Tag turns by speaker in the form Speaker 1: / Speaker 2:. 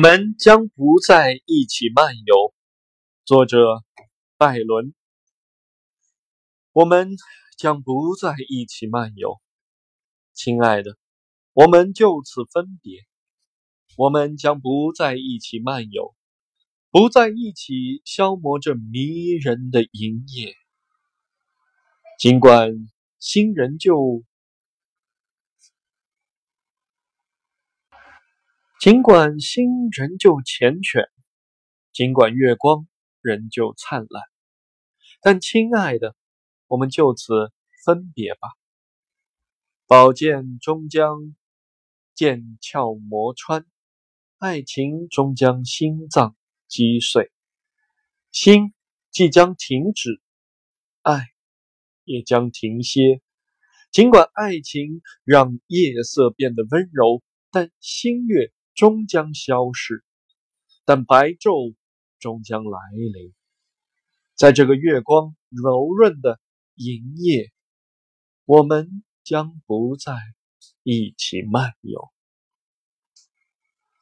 Speaker 1: 我们将不再一起漫游。作者拜伦。我们将不再一起漫游，亲爱的，我们就此分别。我们将不再一起漫游，不再一起消磨这迷人的营业。尽管心仍旧。尽管心仍旧缱绻，尽管月光仍旧灿烂，但亲爱的，我们就此分别吧。宝剑终将剑鞘磨穿，爱情终将心脏击碎，心即将停止，爱也将停歇。尽管爱情让夜色变得温柔，但星月。终将消逝，但白昼终将来临。在这个月光柔润的银夜，我们将不再一起漫游。